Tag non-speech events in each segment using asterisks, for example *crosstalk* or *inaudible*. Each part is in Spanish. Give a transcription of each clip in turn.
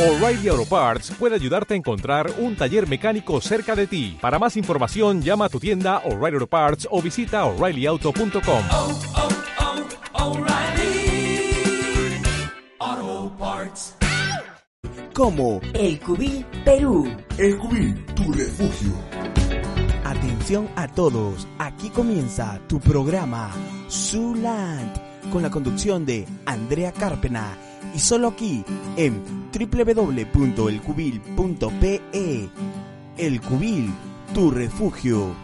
O'Reilly Auto Parts puede ayudarte a encontrar un taller mecánico cerca de ti. Para más información, llama a tu tienda O'Reilly Auto Parts o visita oreillyauto.com. oh, oh, Parts. como El Cubil Perú. El Cubil, tu refugio. Atención a todos, aquí comienza tu programa Zuland con la conducción de Andrea Carpena y solo aquí en www.elcubil.pe. El Cubil, tu refugio.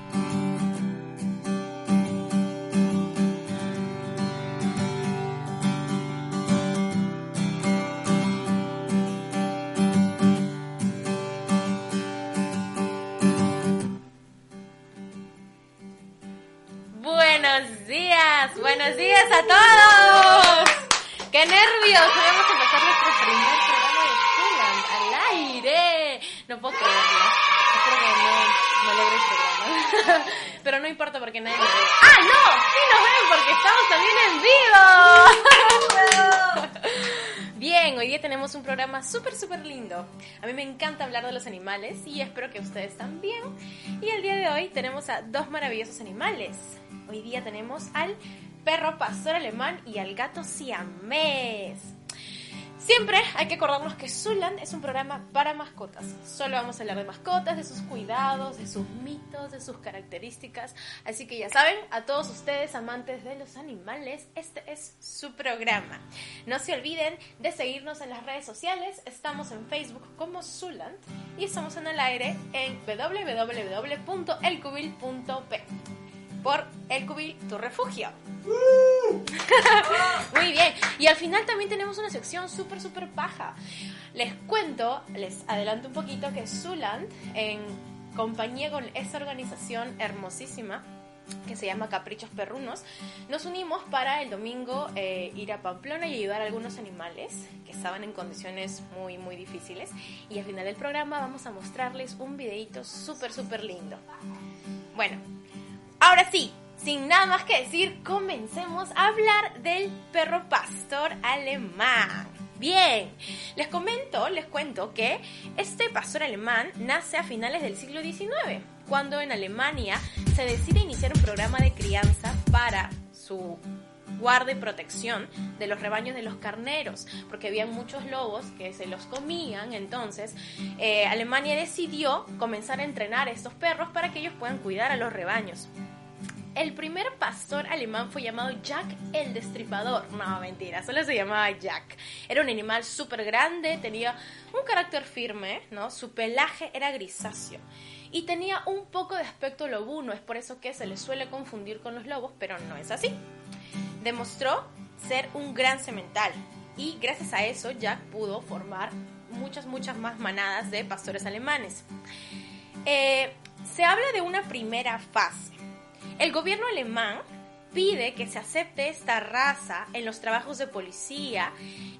Programa súper, súper lindo. A mí me encanta hablar de los animales y espero que ustedes también. Y el día de hoy tenemos a dos maravillosos animales. Hoy día tenemos al perro pastor alemán y al gato siamés. Siempre hay que acordarnos que Zuland es un programa para mascotas. Solo vamos a hablar de mascotas, de sus cuidados, de sus mitos, de sus características. Así que ya saben, a todos ustedes amantes de los animales, este es su programa. No se olviden de seguirnos en las redes sociales. Estamos en Facebook como Zuland y estamos en el aire en www.elcubil.p por El Cubil, tu refugio. *laughs* Muy bien. Y al final también tenemos una sección súper, súper paja. Les cuento, les adelanto un poquito que Zuland, en compañía con esta organización hermosísima, que se llama Caprichos Perrunos, nos unimos para el domingo eh, ir a Pamplona y ayudar a algunos animales que estaban en condiciones muy, muy difíciles. Y al final del programa vamos a mostrarles un videito súper, súper lindo. Bueno, ahora sí, sin nada más que decir, comencemos a hablar del perro pastor alemán. Bien, les comento, les cuento que este pastor alemán nace a finales del siglo XIX, cuando en Alemania se decide iniciar un programa de crianza para su guarda y protección de los rebaños de los carneros, porque habían muchos lobos que se los comían, entonces eh, Alemania decidió comenzar a entrenar a estos perros para que ellos puedan cuidar a los rebaños. El primer pastor alemán fue llamado Jack el Destripador. No, mentira, solo se llamaba Jack. Era un animal súper grande, tenía un carácter firme, ¿no? Su pelaje era grisáceo. Y tenía un poco de aspecto lobuno, es por eso que se le suele confundir con los lobos, pero no es así. Demostró ser un gran semental y gracias a eso Jack pudo formar muchas, muchas más manadas de pastores alemanes. Eh, se habla de una primera fase. El gobierno alemán pide que se acepte esta raza en los trabajos de policía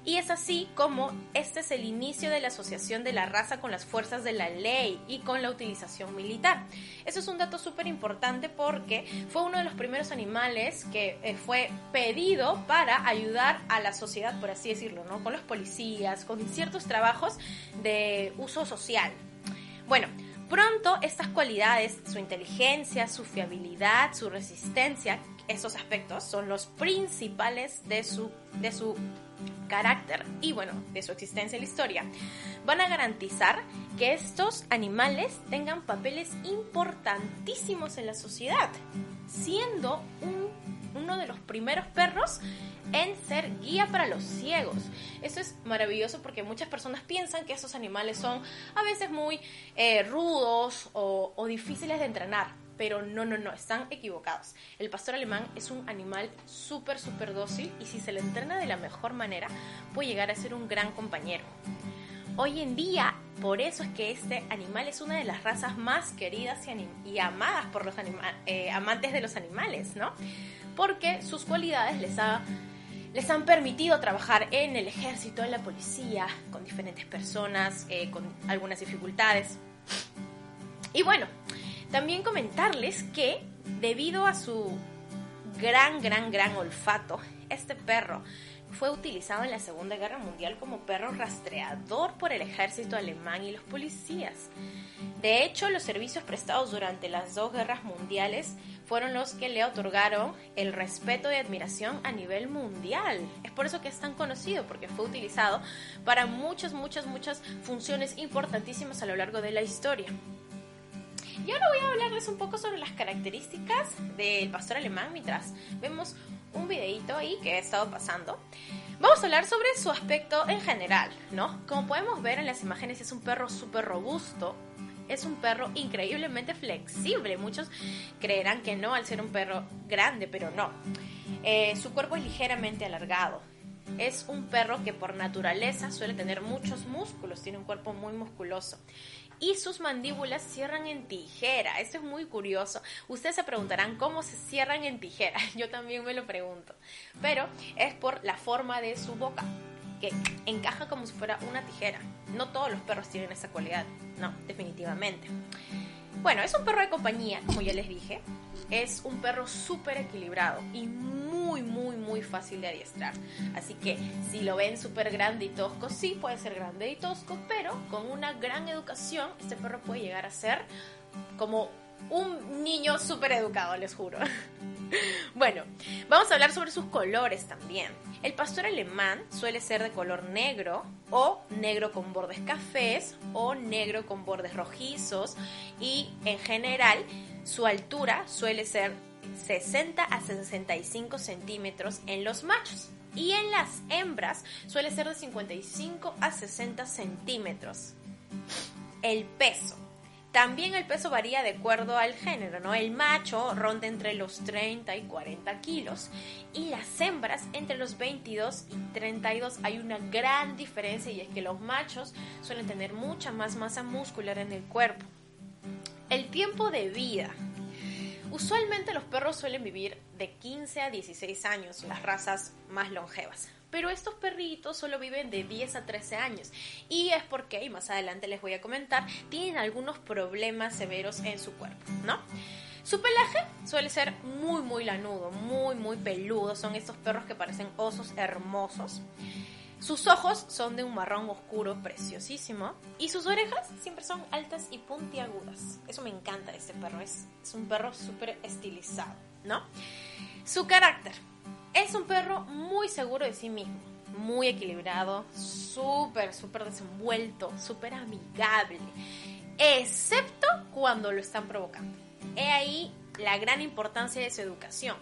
y es así como este es el inicio de la asociación de la raza con las fuerzas de la ley y con la utilización militar. Eso es un dato súper importante porque fue uno de los primeros animales que eh, fue pedido para ayudar a la sociedad, por así decirlo, ¿no? Con los policías, con ciertos trabajos de uso social. Bueno, Pronto estas cualidades, su inteligencia, su fiabilidad, su resistencia, esos aspectos son los principales de su, de su carácter y bueno, de su existencia en la historia, van a garantizar que estos animales tengan papeles importantísimos en la sociedad, siendo un, uno de los primeros perros en ser guía para los ciegos. Eso es maravilloso porque muchas personas piensan que esos animales son a veces muy eh, rudos o, difíciles de entrenar. Pero no, no, no, están equivocados. El pastor alemán es un animal súper, súper dócil y si se le entrena de la mejor manera puede llegar a ser un gran compañero. Hoy en día, por eso es que este animal es una de las razas más queridas y, amadas por los eh, amantes de los animales, ¿no? Porque sus cualidades les, ha- les han permitido trabajar en el ejército, en la policía, con diferentes personas, eh, con algunas dificultades. Y bueno, también comentarles que debido a su gran, gran, gran olfato, este perro fue utilizado en la Segunda Guerra Mundial como perro rastreador por el ejército alemán y los policías. De hecho, los servicios prestados durante las dos guerras mundiales fueron los que le otorgaron el respeto y admiración a nivel mundial. Es por eso que es tan conocido, porque fue utilizado para muchas, muchas, muchas funciones importantísimas a lo largo de la historia. Y ahora voy a hablarles un poco sobre las características del pastor alemán mientras vemos un videito ahí que he estado pasando. Vamos a hablar sobre su aspecto en general, ¿no? Como podemos ver en las imágenes es un perro súper robusto, es un perro increíblemente flexible. Muchos creerán que no al ser un perro grande, pero no. Eh, su cuerpo es ligeramente alargado. Es un perro que por naturaleza suele tener muchos músculos, tiene un cuerpo muy musculoso. Y sus mandíbulas cierran en tijera. Esto es muy curioso. Ustedes se preguntarán cómo se cierran en tijera. *laughs* Yo también me lo pregunto. Pero es por la forma de su boca que encaja como si fuera una tijera. No todos los perros tienen esa cualidad, no, definitivamente. Bueno, es un perro de compañía, como ya les dije. Es un perro súper equilibrado y muy, muy, muy fácil de adiestrar. Así que si lo ven súper grande y tosco, sí puede ser grande y tosco, pero con una gran educación, este perro puede llegar a ser como un niño súper educado, les juro. *laughs* bueno, vamos a hablar sobre sus colores también. El pastor alemán suele ser de color negro o negro con bordes cafés o negro con bordes rojizos y en general su altura suele ser 60 a 65 centímetros en los machos y en las hembras suele ser de 55 a 60 centímetros. El peso. También el peso varía de acuerdo al género, ¿no? El macho ronda entre los 30 y 40 kilos y las hembras entre los 22 y 32. Hay una gran diferencia y es que los machos suelen tener mucha más masa muscular en el cuerpo. El tiempo de vida. Usualmente los perros suelen vivir de 15 a 16 años, las razas más longevas. Pero estos perritos solo viven de 10 a 13 años. Y es porque, y más adelante les voy a comentar, tienen algunos problemas severos en su cuerpo, ¿no? Su pelaje suele ser muy, muy lanudo, muy, muy peludo. Son estos perros que parecen osos hermosos. Sus ojos son de un marrón oscuro preciosísimo y sus orejas siempre son altas y puntiagudas. Eso me encanta de este perro, es, es un perro súper estilizado, ¿no? Su carácter. Es un perro muy seguro de sí mismo, muy equilibrado, súper, súper desenvuelto, súper amigable, excepto cuando lo están provocando. He ahí la gran importancia de su educación,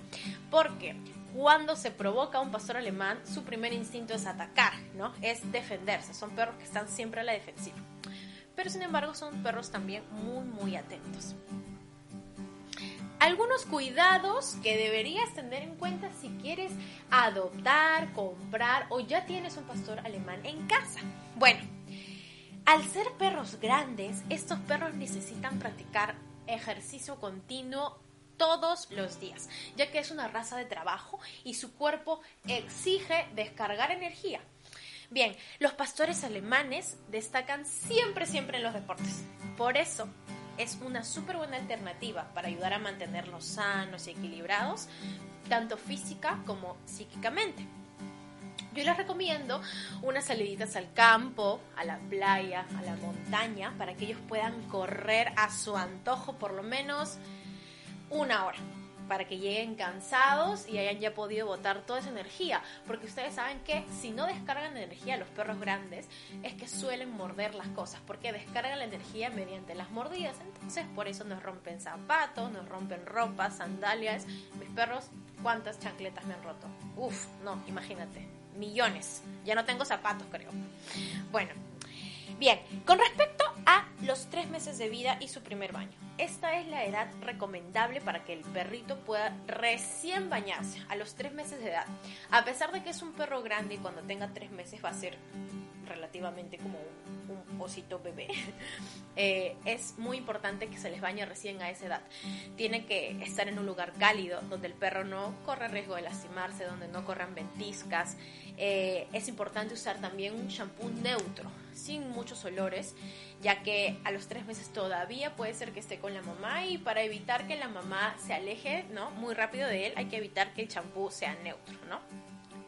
porque cuando se provoca a un pastor alemán, su primer instinto es atacar, ¿no? Es defenderse. Son perros que están siempre a la defensiva. Pero sin embargo son perros también muy, muy atentos. Algunos cuidados que deberías tener en cuenta si quieres adoptar, comprar o ya tienes un pastor alemán en casa. Bueno, al ser perros grandes, estos perros necesitan practicar ejercicio continuo todos los días, ya que es una raza de trabajo y su cuerpo exige descargar energía. Bien, los pastores alemanes destacan siempre, siempre en los deportes. Por eso es una súper buena alternativa para ayudar a mantenerlos sanos y equilibrados, tanto física como psíquicamente. Yo les recomiendo unas saliditas al campo, a la playa, a la montaña, para que ellos puedan correr a su antojo por lo menos una hora para que lleguen cansados y hayan ya podido botar toda esa energía. Porque ustedes saben que si no descargan energía los perros grandes, es que suelen morder las cosas, porque descargan la energía mediante las mordidas. Entonces, por eso nos rompen zapatos, nos rompen ropa, sandalias. Mis perros, ¿cuántas chancletas me han roto? Uf, no, imagínate, millones. Ya no tengo zapatos, creo. Bueno, bien, con respecto a los tres meses de vida y su primer baño. Esta es la edad recomendable para que el perrito pueda recién bañarse, a los tres meses de edad. A pesar de que es un perro grande y cuando tenga tres meses va a ser relativamente como un, un osito bebé, *laughs* eh, es muy importante que se les bañe recién a esa edad. Tiene que estar en un lugar cálido, donde el perro no corre riesgo de lastimarse, donde no corran ventiscas. Eh, es importante usar también un shampoo neutro, sin muchos olores, ya que a los tres meses todavía puede ser que esté con la mamá y para evitar que la mamá se aleje ¿no? muy rápido de él hay que evitar que el champú sea neutro, ¿no?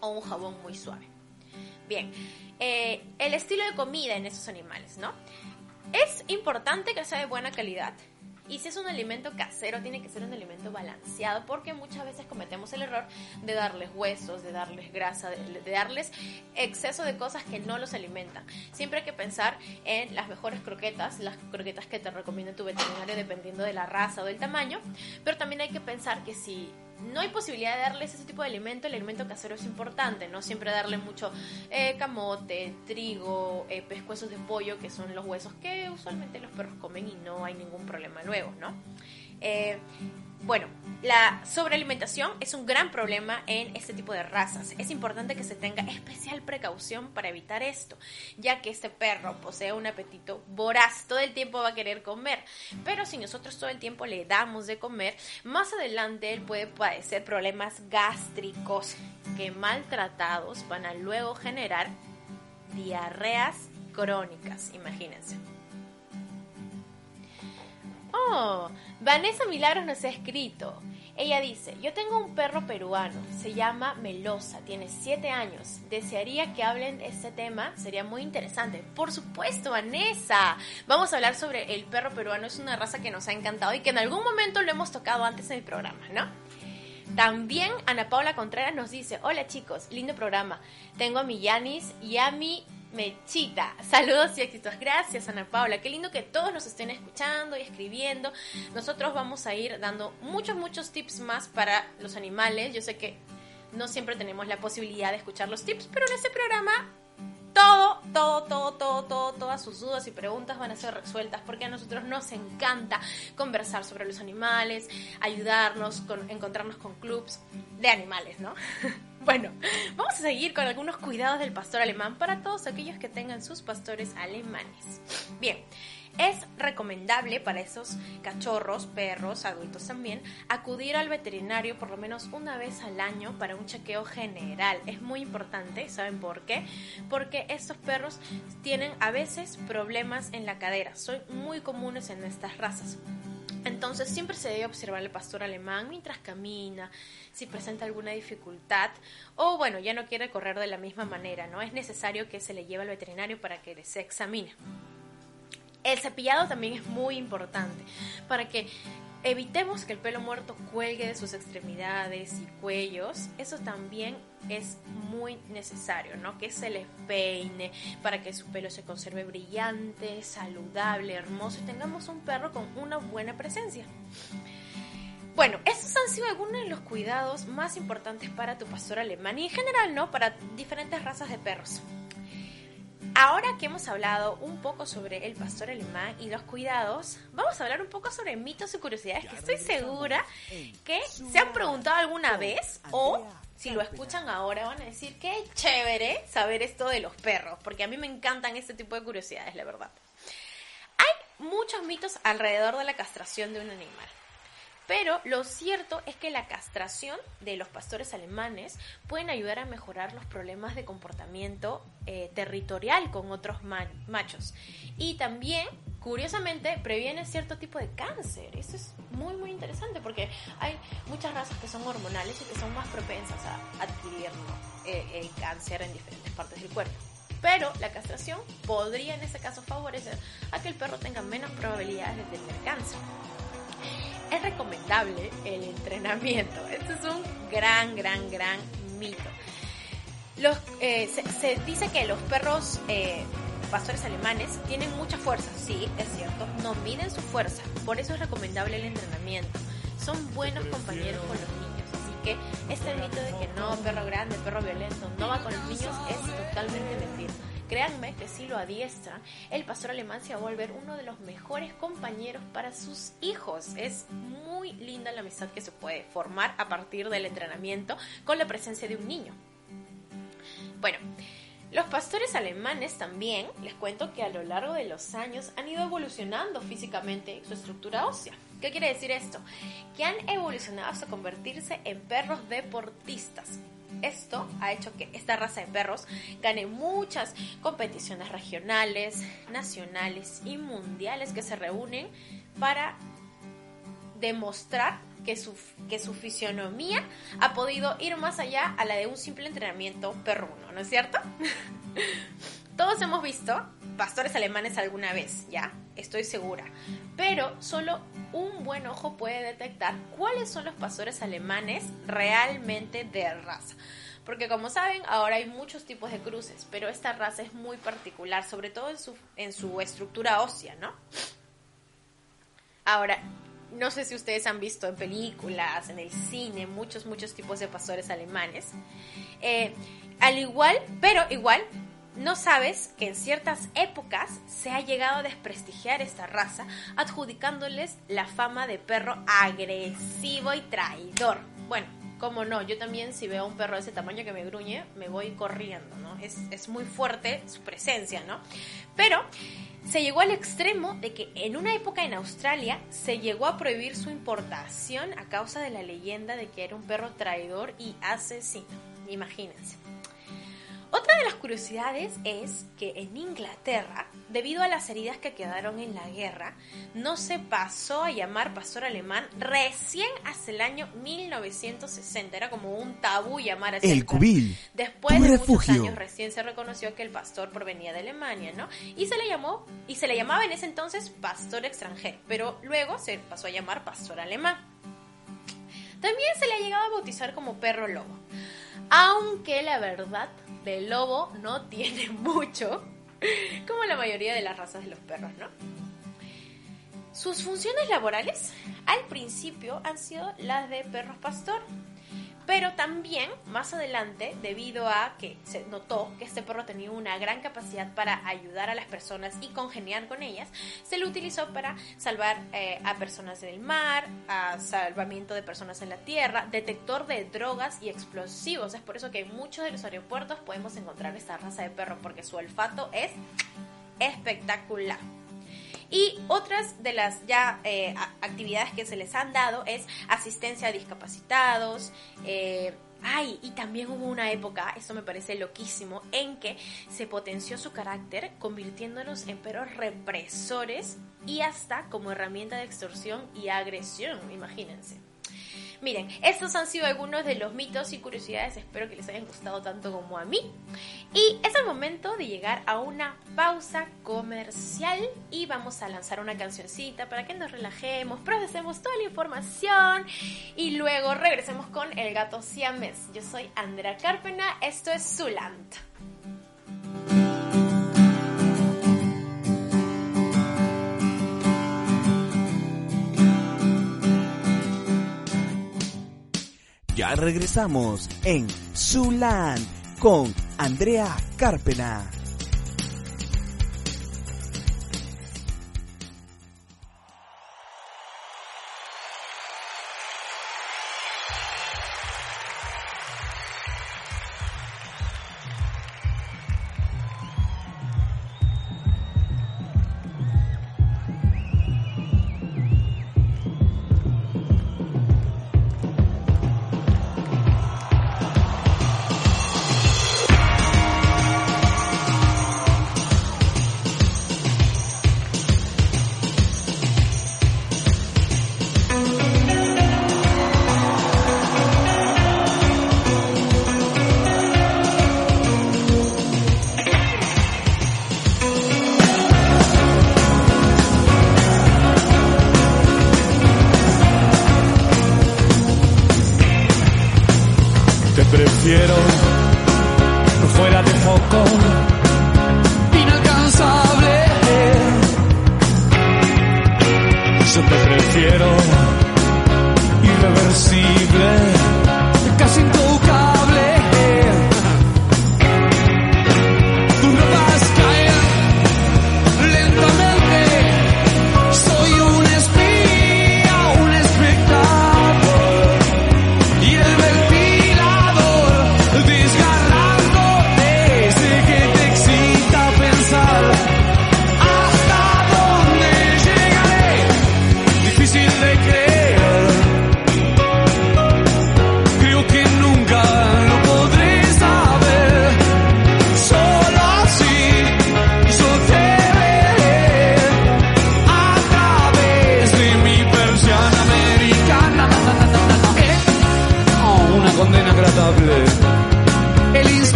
o un jabón muy suave. Bien, eh, el estilo de comida en esos animales, ¿no? Es importante que sea de buena calidad. Y si es un alimento casero, tiene que ser un alimento balanceado, porque muchas veces cometemos el error de darles huesos, de darles grasa, de, darles exceso de cosas que no los alimentan. Siempre hay que pensar en las mejores croquetas, las croquetas que te recomienda tu veterinario dependiendo de la raza o del tamaño, pero también hay que pensar que si no hay posibilidad de darles ese tipo de alimento, el alimento casero es importante, no siempre darle mucho eh, camote, trigo, eh, pescuezos de pollo, que son los huesos que usualmente los perros comen y no hay ningún problema luego, ¿no? Eh, bueno, la sobrealimentación es un gran problema en este tipo de razas. Es importante que se tenga especial precaución para evitar esto, ya que este perro posee un apetito voraz, todo el tiempo va a querer comer. Pero si nosotros todo el tiempo le damos de comer, más adelante él puede padecer problemas gástricos que maltratados van a luego generar diarreas crónicas, imagínense. Oh, Vanessa Milagros nos ha escrito. Ella dice, yo tengo un perro peruano, se llama Melosa, tiene 7 años. Desearía que hablen de este tema, sería muy interesante. Por supuesto, Vanessa. Vamos a hablar sobre el perro peruano, es una raza que nos ha encantado y que en algún momento lo hemos tocado antes en el programa, ¿no? También Ana Paula Contreras nos dice, hola chicos, lindo programa. Tengo a mi Yanis y a mi Mechita. Saludos y éxitos. Gracias, Ana Paula. Qué lindo que todos nos estén escuchando y escribiendo. Nosotros vamos a ir dando muchos, muchos tips más para los animales. Yo sé que no siempre tenemos la posibilidad de escuchar los tips, pero en este programa todo, todo, todo, todo, todo, todas sus dudas y preguntas van a ser resueltas porque a nosotros nos encanta conversar sobre los animales, ayudarnos, con, encontrarnos con clubs de animales, ¿no? *laughs* bueno, vamos a seguir con algunos cuidados del pastor alemán para todos aquellos que tengan sus pastores alemanes. Bien. Es recomendable para esos cachorros, perros, adultos también, acudir al veterinario por lo menos una vez al año para un chequeo general. Es muy importante, ¿saben por qué? Porque estos perros tienen a veces problemas en la cadera. Son muy comunes en estas razas. Entonces siempre se debe observar al pastor alemán mientras camina, si presenta alguna dificultad o bueno, ya no quiere correr de la misma manera, ¿no? Es necesario que se le lleve al veterinario para que se examine. El cepillado también es muy importante para que evitemos que el pelo muerto cuelgue de sus extremidades y cuellos. Eso también es muy necesario, ¿no? Que se les peine para que su pelo se conserve brillante, saludable, hermoso y tengamos un perro con una buena presencia. Bueno, estos han sido algunos de los cuidados más importantes para tu pastor alemán y en general, ¿no? Para diferentes razas de perros. Ahora que hemos hablado un poco sobre el pastor alemán y los cuidados, vamos a hablar un poco sobre mitos y curiosidades que estoy segura que se han preguntado alguna vez o si lo escuchan ahora van a decir qué chévere saber esto de los perros, porque a mí me encantan este tipo de curiosidades, la verdad. Hay muchos mitos alrededor de la castración de un animal. Pero lo cierto es que la castración de los pastores alemanes pueden ayudar a mejorar los problemas de comportamiento eh, territorial con otros machos. Y también, curiosamente, previene cierto tipo de cáncer. Eso es muy, muy interesante porque hay muchas razas que son hormonales y que son más propensas a adquirir eh, el cáncer en diferentes partes del cuerpo pero la castración podría en ese caso favorecer a que el perro tenga menos probabilidades de tener cáncer es recomendable el entrenamiento. *laughs* Esto es un gran, gran, gran mito. Los, eh, se, dice que los perros eh, pastores alemanes tienen mucha fuerza, sí, es cierto, no miden su fuerza, por eso es recomendable el entrenamiento. Son buenos compañeros con los niños, así que este mito de que no, perro grande, perro violento, no va con los niños es totalmente mentira. Créanme que si lo adiestran, el pastor alemán se va a volver uno de los mejores compañeros para sus hijos. Es muy linda la amistad que se puede formar a partir del entrenamiento con la presencia de un niño. Bueno, los pastores alemanes también, les cuento que a lo largo de los años han ido evolucionando físicamente su estructura ósea. ¿Qué quiere decir esto? Que han evolucionado hasta convertirse en perros deportistas. Esto ha hecho que esta raza de perros gane muchas competiciones regionales, nacionales y mundiales que se reúnen para demostrar que su, que su fisionomía ha podido ir más allá a la de un simple entrenamiento perruno, ¿no es cierto? *laughs* Todos hemos visto pastores alemanes alguna vez, ya, estoy segura. Pero solo un buen ojo puede detectar cuáles son los pastores alemanes realmente de raza. Porque como saben, ahora hay muchos tipos de cruces, pero esta raza es muy particular, sobre todo en su, en su estructura ósea, ¿no? Ahora, no sé si ustedes han visto en películas, en el cine, muchos, muchos tipos de pastores alemanes. Eh, al igual, pero igual, no sabes que en ciertas épocas se ha llegado a desprestigiar esta raza, adjudicándoles la fama de perro agresivo y traidor. Bueno, como no, yo también si veo a un perro de ese tamaño que me gruñe, me voy corriendo, ¿no? Es, es muy fuerte su presencia, ¿no? Pero se llegó al extremo de que en una época en Australia se llegó a prohibir su importación a causa de la leyenda de que era un perro traidor y asesino. Imagínense. Otra de las curiosidades es que en Inglaterra, debido a las heridas que quedaron en la guerra, no se pasó a llamar pastor alemán recién hasta el año 1960. Era como un tabú llamar así. El cubil, Después de refugio. muchos años recién se reconoció que el pastor provenía de Alemania, ¿no? Y se le llamó y se le llamaba en ese entonces pastor extranjero, pero luego se pasó a llamar pastor alemán. También se le ha llegado a bautizar como perro lobo. Aunque la verdad del lobo no tiene *laughs* mucho, como la mayoría de las razas de los perros, ¿no? Sus funciones laborales al principio han sido las de perros pastor, pero también más adelante, debido a que se notó que este perro tenía una gran capacidad para ayudar a las personas y congeniar con ellas, se lo utilizó para salvar eh, a personas en el mar, a salvamiento de personas en la tierra, detector de drogas y explosivos. Es por eso que en muchos de los aeropuertos podemos encontrar esta raza de perro, porque su olfato es espectacular. Y otras de las ya eh, actividades que se les han dado es asistencia a discapacitados. eh, ay, y también hubo una época, esto me parece loquísimo, en que se potenció su carácter convirtiéndolos en perros represores y hasta como herramienta de extorsión y agresión, imagínense. Miren, estos han sido algunos de los mitos y curiosidades, espero que les hayan gustado tanto como a mí. Y es el momento de llegar a una pausa comercial y vamos a lanzar una cancioncita para que nos relajemos, procesemos toda la información y luego regresemos con el gato siames. Yo soy Andrea Carpena, esto es Zulant. Ya regresamos en Zuland con Andrea Carpena. Prefiero fuera de foco, inalcanzable. Yo te prefiero irreversible,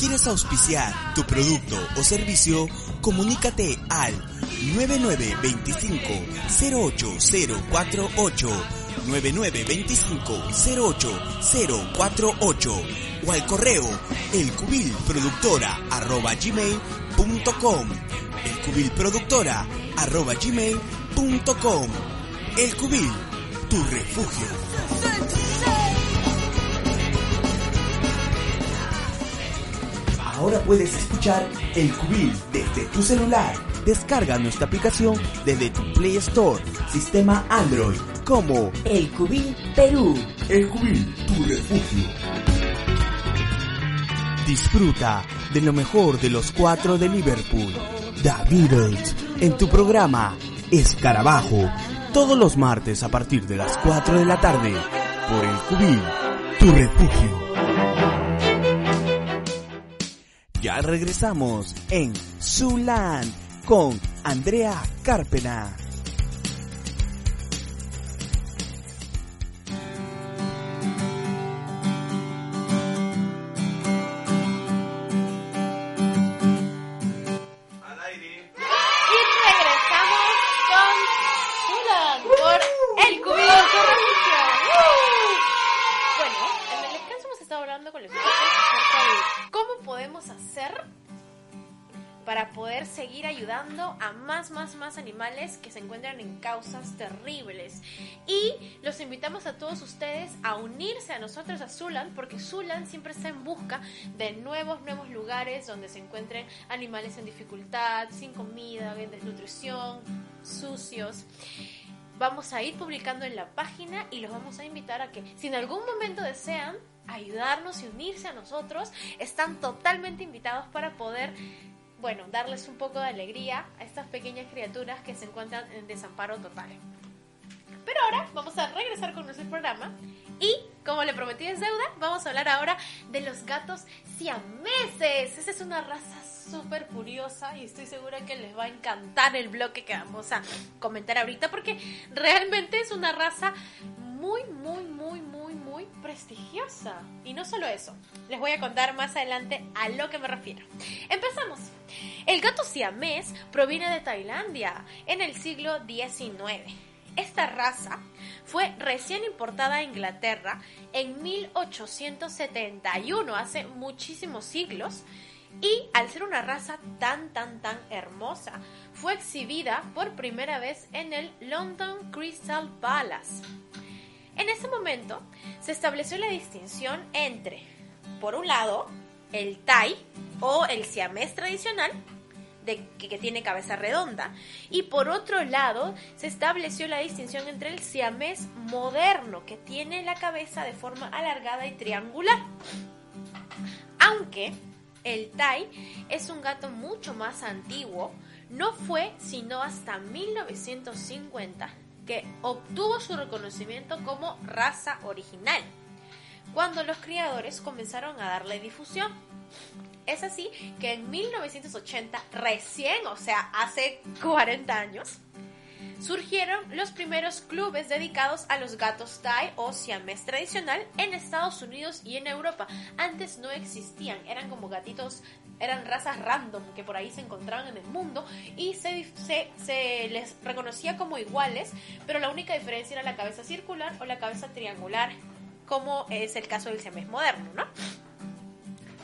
quieres auspiciar tu producto o servicio, comunícate al 9925-08048, 9925-08048 o al correo elcubilproductora@gmail.com, elcubilproductora@gmail.com. El Cubil, tu refugio. Ahora puedes escuchar El Cubil desde tu celular. Descarga nuestra aplicación desde tu Play Store, sistema Android, como El Cubil Perú. El Cubil, tu refugio. Disfruta de lo mejor de los cuatro de Liverpool, The Beatles, en tu programa Escarabajo, todos los martes a partir de las 4 de la tarde, por El Cubil, tu refugio. Ya regresamos en Zuland con Andrea Carpena. Más, más, más animales que se encuentran en causas terribles. Y los invitamos a todos ustedes a unirse a nosotros a Zulan, porque Zulan siempre está en busca de nuevos, nuevos lugares donde se encuentren animales en dificultad, sin comida, en desnutrición, sucios vamos a ir publicando en la página y los vamos a invitar a que si en algún momento desean ayudarnos y unirse a nosotros, están totalmente invitados para poder, bueno, darles un poco de alegría a estas pequeñas criaturas que se encuentran en desamparo total. Pero ahora vamos a regresar con nuestro programa Y como le prometí es deuda, vamos a hablar ahora de los gatos siameses. Esa es una raza súper curiosa y estoy segura que les va a encantar el bloque que vamos a comentar ahorita porque realmente es una raza muy, muy, muy, muy, prestigiosa. Y no solo eso, les voy a contar más adelante a lo que me refiero. Empezamos. El gato siamés proviene de Tailandia en el siglo XIX. Esta raza fue recién importada a Inglaterra en 1871, hace muchísimos siglos, y al ser una raza tan, tan, tan hermosa, fue exhibida por primera vez en el London Crystal Palace. En ese momento se estableció la distinción entre, por un lado, el Thai o el siamés tradicional, de, que, tiene cabeza redonda, y por otro lado se estableció la distinción entre el siamés moderno, que tiene la cabeza de forma alargada y triangular. Aunque el Thai es un gato mucho más antiguo, no fue sino hasta 1950 que obtuvo su reconocimiento como raza original, cuando los criadores comenzaron a darle difusión. Es así que en 1980, recién, o sea, hace 40 años, surgieron los primeros clubes dedicados a los gatos Thai o siamés tradicional en Estados Unidos y en Europa. Antes no existían, eran como gatitos, eran razas random que por ahí se encontraban en el mundo y se, se, se les reconocía como iguales, pero la única diferencia era la cabeza circular o la cabeza triangular, como es el caso del siamés moderno, ¿no?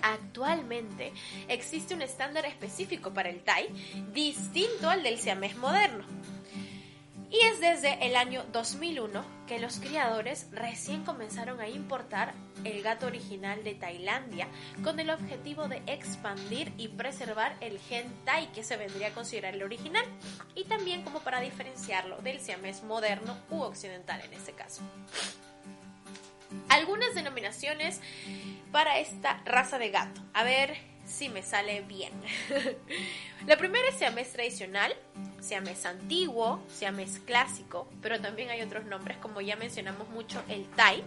Actualmente existe un estándar específico para el Thai distinto al del siamés moderno. Y es desde el año 2001 que los criadores recién comenzaron a importar el gato original de Tailandia con el objetivo de expandir y preservar el gen Thai que se vendría a considerar el original y también como para diferenciarlo del siamés moderno u occidental en este caso. Algunas denominaciones para esta raza de gato. A ver si me sale bien. *laughs* La primera es siamés tradicional, siamés antiguo, siamés clásico, pero también hay otros nombres, como ya mencionamos mucho, el Thai.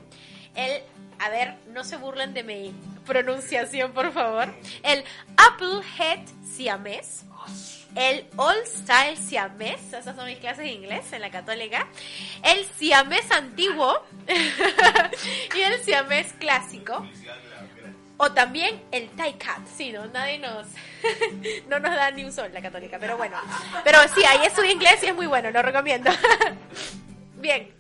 El, a ver, no se burlen de mi pronunciación, por favor. El Applehead siamés. El All Style siamés, esas son mis clases de inglés en la católica. El siamés antiguo *laughs* y el siamés clásico. O también el Thai Cat. Sí, no, nadie nos, *laughs* no nos da ni un sol la católica, pero bueno. Pero sí, ahí estudio inglés y es muy bueno, lo recomiendo. *laughs* Bien.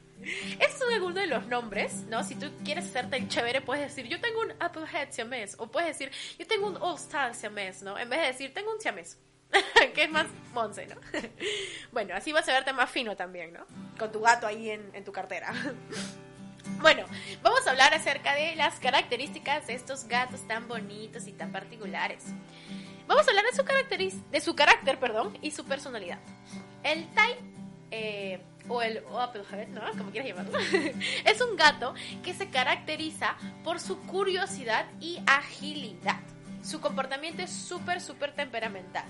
Estos son algunos de los nombres, ¿no? Si tú quieres hacerte el chévere, puedes decir, yo tengo un Applehead siamés. O puedes decir, yo tengo un All Star siamés, ¿no? En vez de decir, tengo un siamés. *laughs* que es más monse, ¿no? bueno, así vas a verte más fino también, ¿no? Con tu gato ahí en tu cartera. Bueno, vamos a hablar acerca de las características de estos gatos tan bonitos y tan particulares. Vamos a hablar de su, de su carácter perdón, y su personalidad. El Thai, eh, o el Applehead, ¿no? Como quieras llamarlo, *laughs* es un gato que se caracteriza por su curiosidad y agilidad. Su comportamiento es súper, súper temperamental,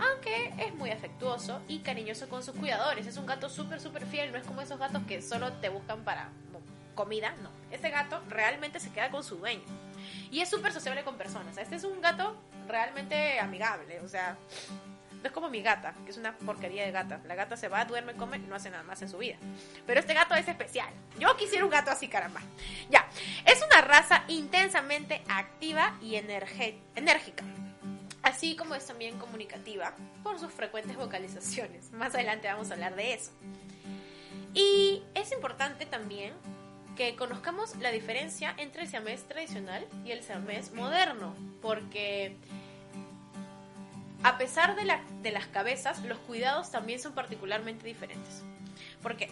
aunque es muy afectuoso y cariñoso con sus cuidadores. Es un gato súper, súper fiel, no es como esos gatos que solo te buscan para comida, no. Este gato realmente se queda con su dueño. Y es súper sociable con personas. Este es un gato realmente amigable, o sea, no es como mi gata, que es una porquería de gata. La gata se va, duerme, come, no hace nada más en su vida. Pero este gato es especial. Yo quisiera un gato así, caramba. Ya, es una raza intensamente activa y enérgica. Así como es también comunicativa por sus frecuentes vocalizaciones. Más adelante vamos a hablar de eso. Y es importante también que conozcamos la diferencia entre el siamés tradicional y el siamés moderno, porque a pesar de, la- de las cabezas, los cuidados también son particularmente diferentes. Porque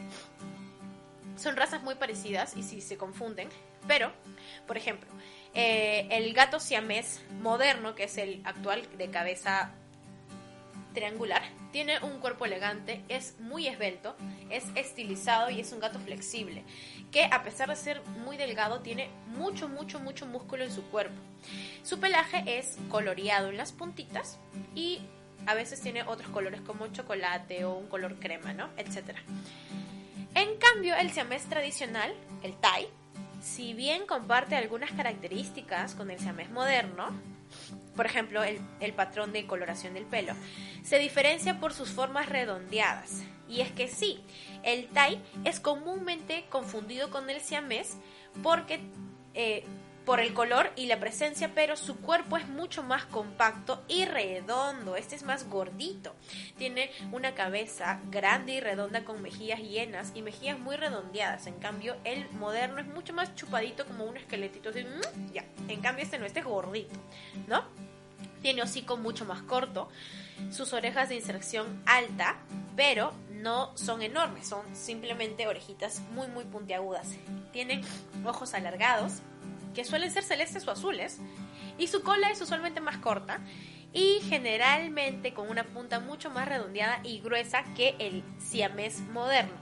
son razas muy parecidas y sí se confunden, pero, por ejemplo, eh, el gato siamés moderno, que es el actual de cabeza triangular, tiene un cuerpo elegante, es muy esbelto, es estilizado y es un gato flexible, que a pesar de ser muy delgado tiene mucho, mucho, mucho músculo en su cuerpo. Su pelaje es coloreado en las puntitas y a veces tiene otros colores como chocolate o un color crema, ¿no? Etcétera. En cambio, el siamés tradicional, el Thai, si bien comparte algunas características con el siamés moderno, por ejemplo, el, el patrón de coloración del pelo, se diferencia por sus formas redondeadas. Y es que sí, el Tai es comúnmente confundido con el siamés porque eh, por el color y la presencia, pero su cuerpo es mucho más compacto y redondo. Este es más gordito. Tiene una cabeza grande y redonda con mejillas llenas y mejillas muy redondeadas. En cambio, el moderno es mucho más chupadito como un esqueletito. Mm, ya. En cambio, este no, este es gordito, ¿no? Tiene hocico mucho más corto, sus orejas de inserción alta, pero no son enormes, son simplemente orejitas muy muy puntiagudas. Tienen ojos alargados, que suelen ser celestes o azules, y su cola es usualmente más corta y generalmente con una punta mucho más redondeada y gruesa que el siamés moderno.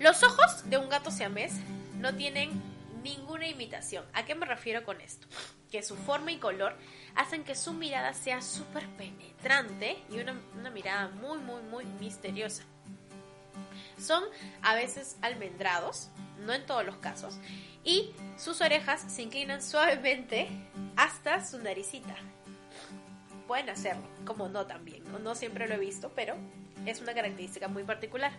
Los ojos de un gato siamés no tienen ninguna imitación. ¿A qué me refiero con esto? Que su forma y color hacen que su mirada sea súper penetrante y una, una mirada muy, muy, muy misteriosa. Son a veces almendrados, no en todos los casos, y sus orejas se inclinan *laughs* suavemente hasta su naricita. Pueden hacerlo, como no también, no, no siempre lo he visto, pero es una característica muy particular.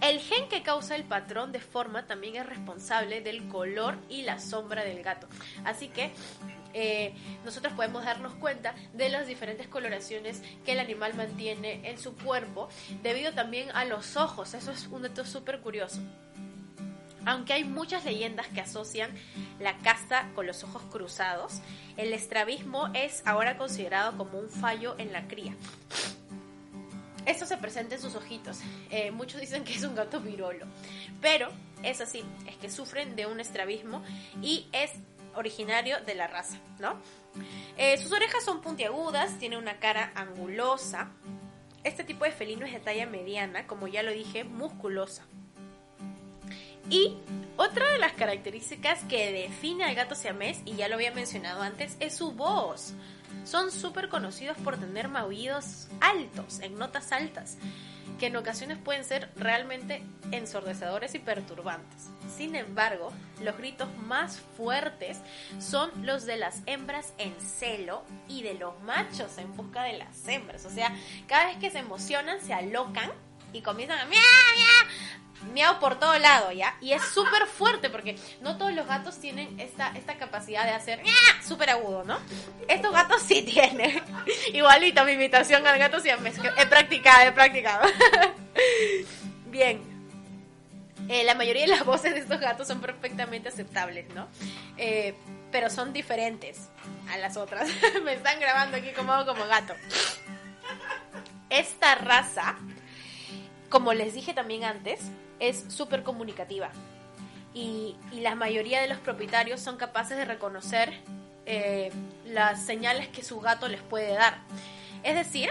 El gen que causa el patrón de forma también es responsable del color y la sombra del gato. Así que eh, nosotros podemos darnos cuenta de las diferentes coloraciones que el animal mantiene en su cuerpo debido también a los ojos. Eso es un dato súper curioso. Aunque hay muchas leyendas que asocian la casta con los ojos cruzados, el estrabismo es ahora considerado como un fallo en la cría. Esto se presenta en sus ojitos. Eh, muchos dicen que es un gato virolo, pero es así, es que sufren de un estrabismo y es originario de la raza, ¿no? Eh, sus orejas son puntiagudas, tiene una cara angulosa. Este tipo de felino es de talla mediana, como ya lo dije, musculosa. Y otra de las características que define al gato siamés, y ya lo había mencionado antes, es su voz. Son súper conocidos por tener maullidos altos, en notas altas, que en ocasiones pueden ser realmente ensordecedores y perturbantes. Sin embargo, los gritos más fuertes son los de las hembras en celo y de los machos en busca de las hembras. O sea, cada vez que se emocionan, se alocan y comienzan a miau, miau, miau por todo lado, ¿ya? Y es súper fuerte porque no todos los gatos tienen esta, esta capacidad de hacer súper agudo, ¿no? Estos gatos sí tienen. *laughs* Igualito mi imitación al gato que He practicado, he practicado. *laughs* Bien. Eh, la mayoría de las voces de estos gatos son perfectamente aceptables, ¿no? Eh, pero son diferentes a las otras. *laughs* Me están grabando aquí como como gato. Esta raza como les dije también antes, es súper comunicativa. Y, y, la mayoría de los propietarios son capaces de reconocer eh, las señales que su gato les puede dar. Es decir,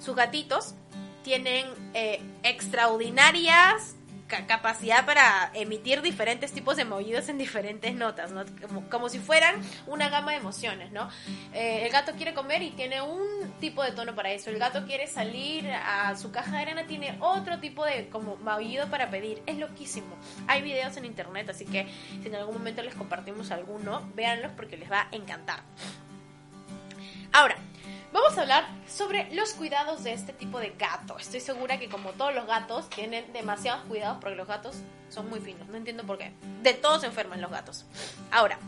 sus gatitos tienen eh, extraordinarias ca- capacidad para emitir diferentes tipos de maullidos en diferentes notas, ¿no? como, como si fueran una gama de emociones, ¿no? Eh, el gato quiere comer y tiene un tipo de tono para eso. El gato quiere salir a su caja de arena, tiene otro tipo de como maullido para pedir. Es loquísimo. Hay videos en internet, así que si en algún momento les compartimos alguno, véanlos porque les va a encantar. Ahora, Vamos a hablar sobre los cuidados de este tipo de gato. Estoy segura que como todos los gatos tienen demasiados cuidados porque los gatos son muy finos. No entiendo por qué. De todos se enferman los gatos. Ahora,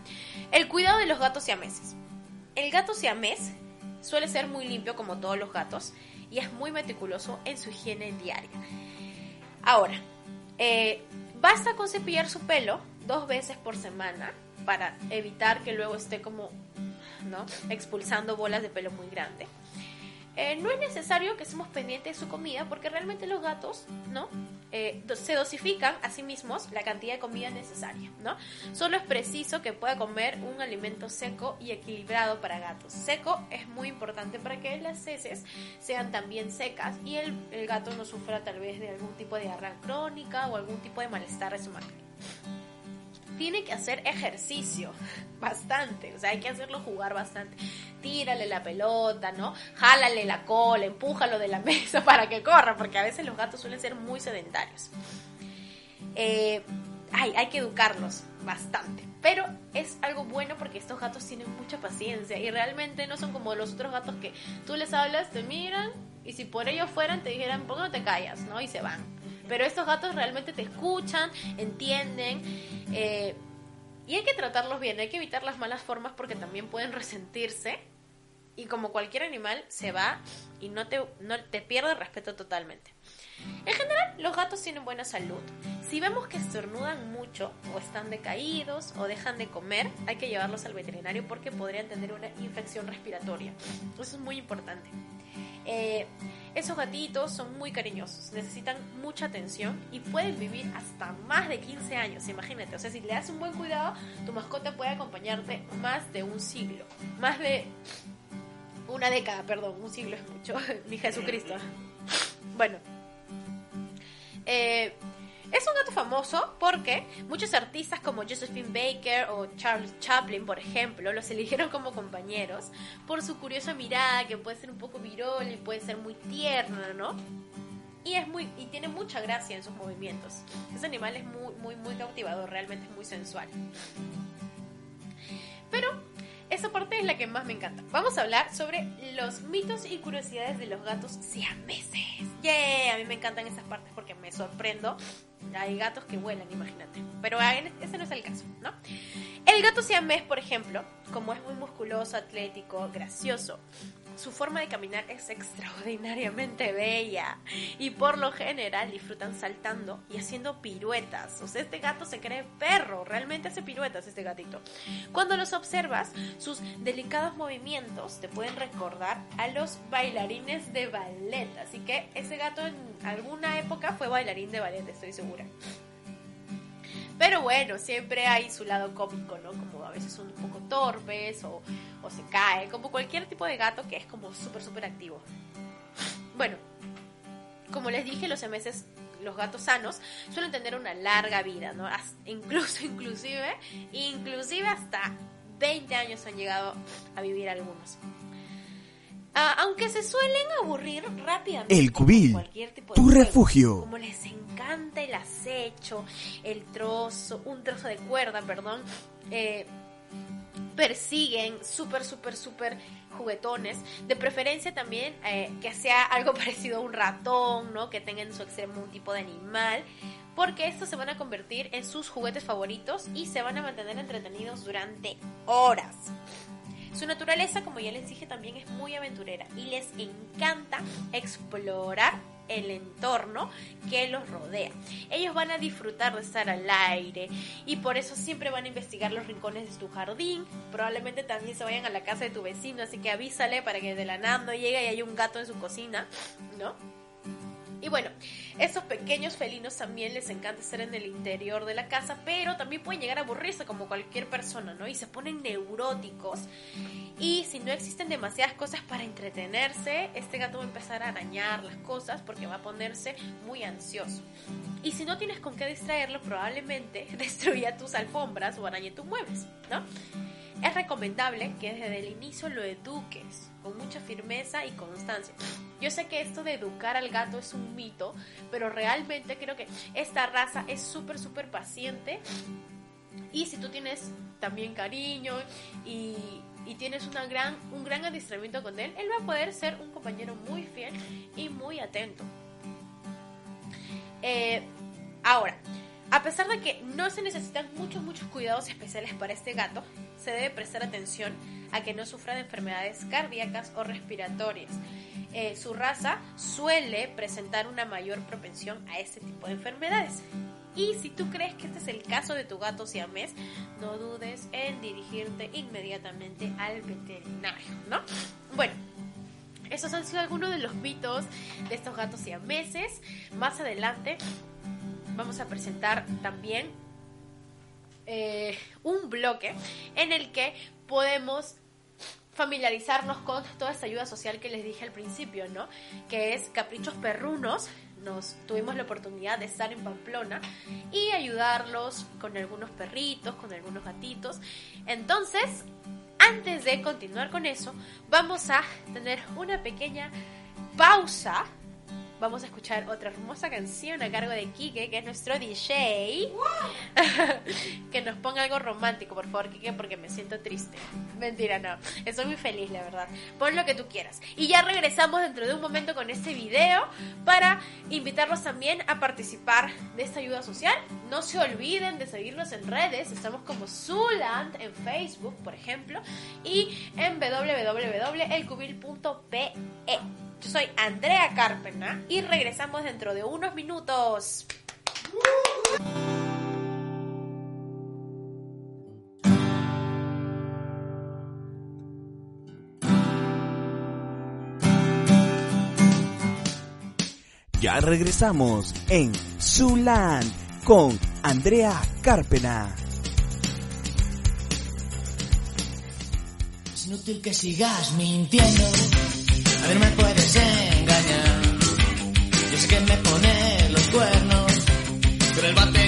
el cuidado de los gatos siameses. El gato siamés suele ser muy limpio como todos los gatos y es muy meticuloso en su higiene diaria. Ahora, eh, basta con cepillar su pelo dos veces por semana para evitar que luego esté como ¿no? expulsando bolas de pelo muy grande. Eh, no es necesario que estemos pendientes de su comida porque realmente los gatos ¿no? Eh, se dosifican a sí mismos la cantidad de comida necesaria. ¿no? Solo es preciso que pueda comer un alimento seco y equilibrado para gatos. Seco es muy importante para que las heces sean también secas y el, el gato no sufra tal vez de algún tipo de diarrea crónica o algún tipo de malestar estomacal tiene que hacer ejercicio *laughs* bastante, o sea, hay que hacerlo jugar bastante. Tírale la pelota, ¿no? Jálale la cola, empújalo de la *laughs* mesa para que corra, porque a veces los gatos suelen ser muy sedentarios. Eh, ay, hay que educarlos bastante. Pero es algo bueno porque estos gatos tienen mucha paciencia y realmente no son como los otros gatos que tú les hablas, te miran y si por ellos fueran te dijeran, ¿por qué no te callas? ¿no? Y se van. Pero estos gatos realmente te escuchan, entienden. eh, y hay que tratarlos bien, hay que evitar las malas formas porque también pueden resentirse. Y como cualquier animal, se va y no te, no te pierde el respeto totalmente. En general, los gatos tienen buena salud. Si vemos que estornudan mucho, o están decaídos, o dejan de comer, hay que llevarlos al veterinario porque podrían tener una infección respiratoria. Eso es muy importante. Eh, esos gatitos son muy cariñosos, necesitan mucha atención y pueden vivir hasta más de 15 años, imagínate. O sea, si le das un buen cuidado, tu mascota puede acompañarte más de un siglo. Más de una década, perdón, un siglo es mucho. *laughs* Ni Jesucristo. Bueno. Eh, es un gato famoso porque muchos artistas como Josephine Baker o Charles Chaplin, por ejemplo, los eligieron como compañeros por su curiosa mirada que puede ser un poco virol y puede ser muy tierna, ¿no? Y es muy y tiene mucha gracia en sus movimientos. Ese animal es muy muy muy cautivador, realmente es muy sensual. Pero esa parte es la que más me encanta. Vamos a hablar sobre los mitos y curiosidades de los gatos siameses. ¡Yeah! A mí me encantan esas partes porque me sorprendo. Hay gatos que vuelan, imagínate. Pero en- ese no es el caso, ¿no? El gato siamés, por ejemplo, como es muy musculoso, atlético, gracioso, su forma de caminar es extraordinariamente bella y por lo general disfrutan saltando y haciendo piruetas. O sea, este gato se cree perro, realmente hace piruetas este gatito. Cuando los observas, sus delicados movimientos te pueden recordar a los bailarines de ballet. Así que ese gato en alguna época fue bailarín de ballet, estoy segura. Pero bueno, siempre hay su lado cómico, ¿no? Como a veces son un poco torpes o, o se cae, como cualquier tipo de gato que es como súper, súper activo. Bueno, como les dije, los MS, los gatos sanos, suelen tener una larga vida, ¿no? Incluso, *laughs* inclusive, inclusive hasta 20 años han llegado a vivir algunos. Ah, aunque se suelen aburrir rápidamente. El cubil, cualquier tipo de tu juego. refugio. Como les encanta el acecho, el trozo, un trozo de cuerda, perdón. eh, persiguen súper, súper, súper juguetones. De preferencia también eh, que sea algo *laughs* parecido a un ratón, ¿no? Que tenga en su extremo un tipo de animal. Porque estos se van a convertir en sus juguetes favoritos y se van a mantener entretenidos durante horas. Su naturaleza, como ya les dije, también es muy aventurera y les encanta explorar el entorno que los rodea. Ellos van a disfrutar de estar al aire y por eso siempre van a investigar los rincones de tu jardín. Probablemente también se vayan a la casa de tu vecino, así que avísale para que de la nada no llegue y hay un gato en su cocina, ¿no? Y bueno, estos pequeños felinos también les encanta estar en el interior de la casa, pero también pueden llegar a aburrirse como cualquier persona, ¿no? Y se ponen neuróticos. Y si no existen demasiadas cosas para entretenerse, este gato va a empezar a arañar las cosas porque va a ponerse muy ansioso. Y si no tienes con qué distraerlo, probablemente *laughs* destruya tus alfombras o arañe tus muebles, ¿no? Es recomendable que desde el inicio lo eduques con mucha firmeza y constancia. Yo sé que esto de educar al gato es un mito, pero realmente creo que esta raza es súper, súper paciente. Y si tú tienes también cariño y, y tienes una gran, un gran adiestramiento con él, él va a poder ser un compañero muy fiel y muy atento. Eh, ahora, a pesar de que no se necesitan muchos, muchos cuidados especiales para este gato, se debe prestar atención a que no sufra de enfermedades cardíacas o respiratorias. Eh, su raza suele presentar una mayor propensión a este tipo de enfermedades. Y si tú crees que este es el caso de tu gato siamés, no dudes en dirigirte inmediatamente al veterinario, ¿no? Bueno, esos han sido algunos de los mitos de estos gatos siameses. Más adelante vamos a presentar también eh, un bloque en el que podemos familiarizarnos con toda esta ayuda social que les dije al principio, ¿no? Que es Caprichos Perrunos. Nos tuvimos la oportunidad de estar en Pamplona y ayudarlos con algunos perritos, con algunos gatitos. Entonces, antes de continuar con eso, vamos a tener una pequeña pausa vamos a escuchar otra hermosa canción a cargo de Kike, que es nuestro DJ. *laughs* que nos ponga algo romántico, por favor, Kike, porque me siento triste. Mentira, no. Estoy muy feliz, la verdad. Pon lo que tú quieras. Y ya regresamos dentro de un momento con este video para invitarlos también a participar de esta ayuda social. No se olviden de seguirnos en redes. Estamos como Zuland en Facebook, por ejemplo, y en www.elcubil.pe. Yo soy Andrea Carpena y regresamos dentro de unos minutos. Ya regresamos en Zuland con Andrea Carpena. Es inútil que sigas mintiendo. A ver, no me puedes engañar. Yo sé que me pone los cuernos, pero el batería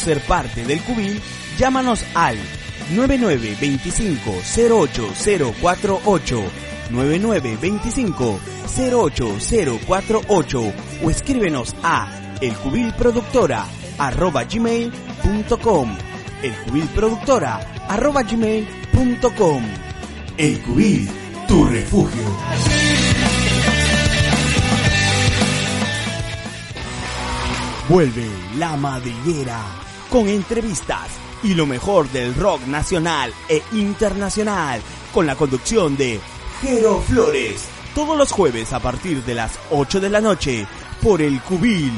ser parte del cubil, llámanos al 9925-08048, 9925-08048 o escríbenos a elcubilproductora@gmail.com, elcubilproductora@gmail.com. El Cubil, tu refugio. Vuelve la madriguera con entrevistas y lo mejor del rock nacional e internacional con la conducción de Jero Flores, todos los jueves a partir de las 8 de la noche por el Cubil.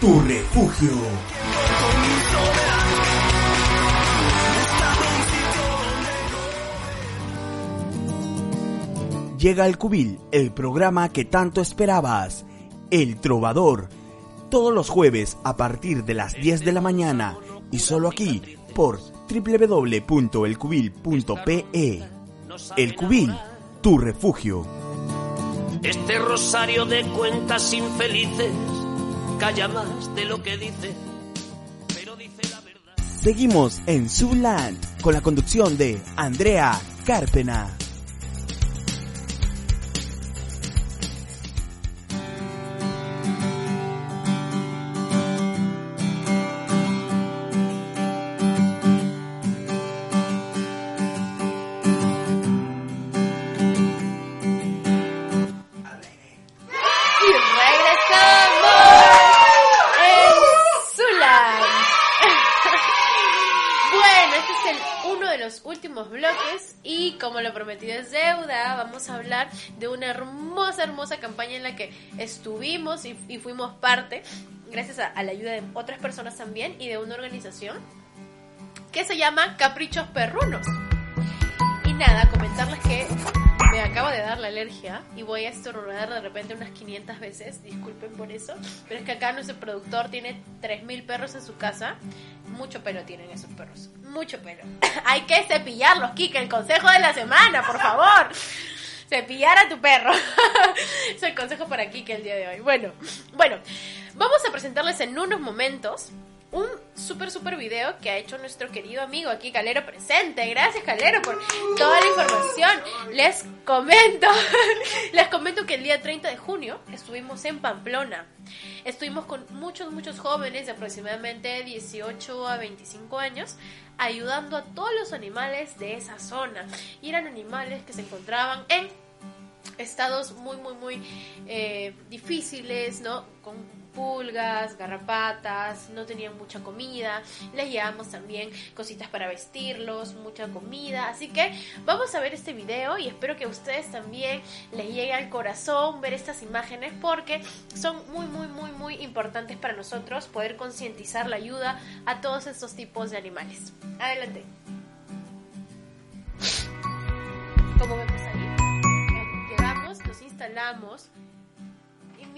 tu refugio. Llega el Cubil, el programa que tanto esperabas, El Trovador, todos los jueves a partir de las 10 de la mañana y solo aquí por www.elcubil.pe. El Cubil, tu refugio. Este rosario de cuentas infelices calla más de lo que dice, pero dice la verdad. Seguimos en Subland con la conducción de Andrea Carpena. Vamos a hablar de una hermosa, hermosa campaña en la que estuvimos y, y fuimos parte, gracias a, a la ayuda de otras personas también y de una organización que se llama Caprichos Perrunos. Y nada, comentarles que me acaba de dar la alergia y voy a estornudar de repente unas 500 veces, disculpen por eso, pero es que acá nuestro productor tiene 3.000 perros en su casa, mucho pelo tienen esos perros, mucho pelo. *coughs* Hay que cepillarlos, Kike, el consejo de la semana, por favor. Cepillar a tu perro. *laughs* es el consejo para Kike el día de hoy. Bueno, bueno, vamos a presentarles en unos momentos un súper, súper video que ha hecho nuestro querido amigo aquí, Calero Presente. Gracias, Calero, por toda la información. Les comento, *laughs* les comento que el día 30 de junio estuvimos en Pamplona. Estuvimos con muchos, muchos jóvenes de aproximadamente 18 a 25 años ayudando a todos los animales de esa zona. Y eran animales que se encontraban en estados muy, muy, muy eh, difíciles, ¿no? Pulgas, garrapatas, no tenían mucha comida, les llevamos también cositas para vestirlos, mucha comida, así que vamos a ver este video y espero que a ustedes también les llegue al corazón ver estas imágenes porque son muy, muy, muy, muy importantes para nosotros poder concientizar la ayuda a todos estos tipos de animales. Adelante. Como vemos ahí, llegamos, los instalamos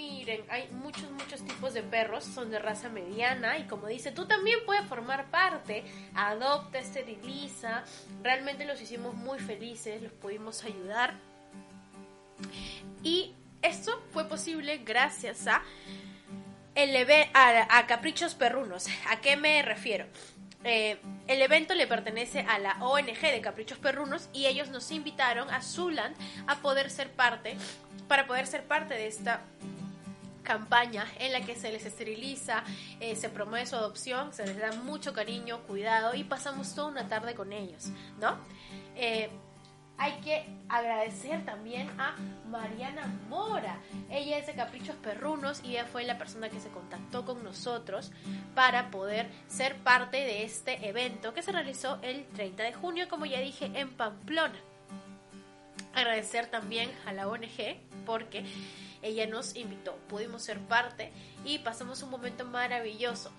miren, hay muchos, muchos tipos de perros, son de raza mediana y como dice, tú también puedes formar parte, adopta, esteriliza, realmente los hicimos muy felices, los pudimos ayudar y esto fue posible gracias a, el a, a Caprichos Perrunos. ¿A qué me refiero? Eh, el evento le pertenece a la ONG de Caprichos Perrunos y ellos nos invitaron a Zuland a poder ser parte, para poder ser parte de esta campaña en la que se les esteriliza, eh, se promueve su adopción, se les da mucho cariño, cuidado y pasamos toda una tarde con ellos, ¿no? Eh, hay que agradecer también a Mariana Mora. Ella es de Caprichos Perrunos y ella fue la persona que se contactó con nosotros para poder ser parte de este evento que se realizó el 30 de junio, como ya dije, en Pamplona. Agradecer también a la ONG porque ella nos invitó, pudimos ser parte y pasamos un momento maravilloso.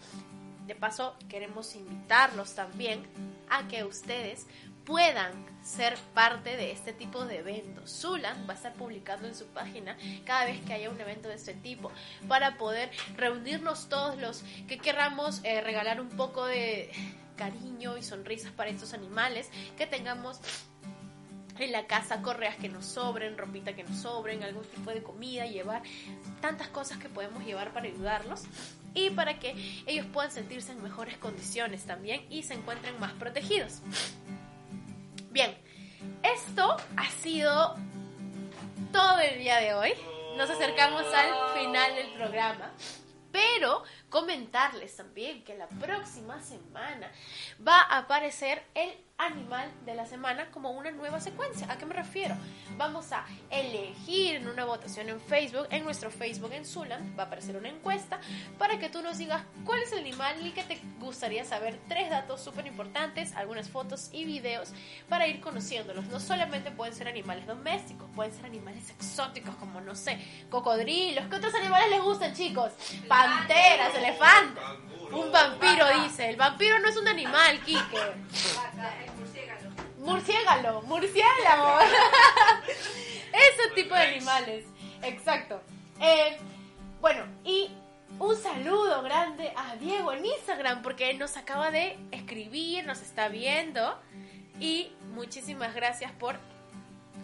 De paso, queremos invitarlos también a que ustedes puedan ser parte de este tipo de eventos. Zulan va a estar publicando en su página cada vez que haya un evento de este tipo para poder reunirnos todos los que querramos eh, regalar un poco de cariño y sonrisas para estos animales, que tengamos en la casa, correas que nos sobren, ropita que nos sobren, algún tipo de comida, llevar tantas cosas que podemos llevar para ayudarlos y para que ellos puedan sentirse en mejores condiciones también y se encuentren más protegidos. Bien, esto ha sido todo el día de hoy. Nos acercamos al final del programa. Pero comentarles también que la próxima semana va a aparecer el animal de la semana como una nueva secuencia. ¿A qué me refiero? Vamos a elegir en una votación en Facebook, en nuestro Facebook en Zuland, va a aparecer una encuesta para que tú nos digas cuál es el animal y que te gustaría saber. Tres datos súper importantes, algunas fotos y videos para ir conociéndolos. No solamente pueden ser animales domésticos, pueden ser animales exóticos como, no sé, cocodrilos. ¿Qué otros animales les gustan, chicos? Panteras, elefantes. Un vampiro dice. El vampiro no es un animal, Kike. Murciélago, murciélago. *laughs* Ese tipo de animales. Exacto. Eh, bueno, y un saludo grande a Diego en Instagram porque él nos acaba de escribir, nos está viendo. Y muchísimas gracias por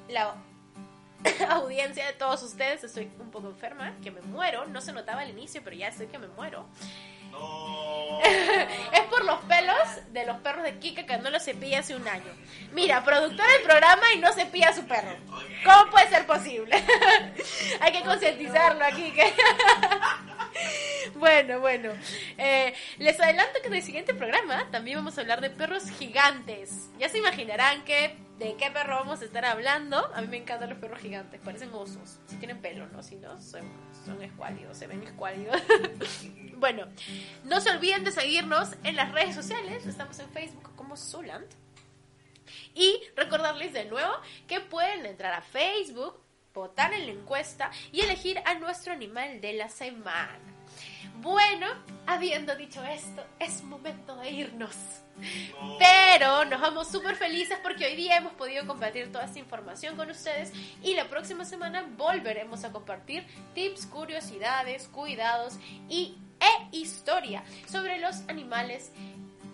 la *laughs* audiencia de todos ustedes. Estoy un poco enferma, que me muero. No se notaba al inicio, pero ya estoy que me muero. *laughs* es por los pelos de los perros de Kika que no los cepilla hace un año. Mira, productor del programa y no cepilla a su perro. ¿Cómo puede ser posible? *laughs* Hay que concientizarlo aquí. que- bueno, bueno. Eh, les adelanto que en el siguiente programa también vamos a hablar de perros gigantes. Ya se imaginarán que de qué perro vamos a estar hablando. A mí me encantan los perros gigantes, parecen osos. Si tienen pelo, ¿no? Si no, son, son escuálidos, se ven escuálidos. *laughs* bueno, no se olviden de seguirnos en las redes sociales. Estamos en Facebook como Zuland. Y recordarles de nuevo que pueden entrar a Facebook, votar en la encuesta y elegir a nuestro animal de la semana. Bueno, habiendo dicho esto, es momento de irnos. Pero nos vamos súper felices porque hoy día hemos podido compartir toda esta información con ustedes y la próxima semana volveremos a compartir tips, curiosidades, cuidados y e historia sobre los animales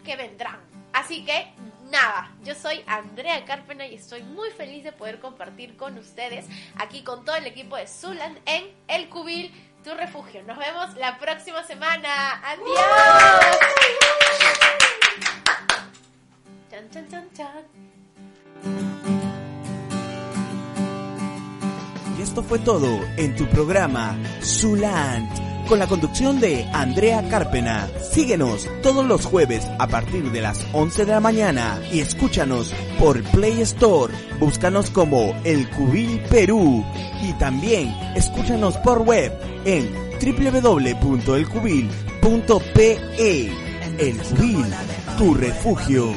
que vendrán. Así que nada, yo soy Andrea Carpena y estoy muy feliz de poder compartir con ustedes aquí con todo el equipo de Zuland en El Cubil, tu refugio. Nos vemos la próxima semana. Adiós. Chan, chan, chan, chan. Y esto fue todo en tu programa Zuland, con la conducción de Andrea Carpena. Síguenos todos los jueves a partir de las 11 de la mañana y escúchanos por Play Store. Búscanos como El Cubil Perú y también escúchanos por web en www.elcubil.pe. El Cubil, tu refugio.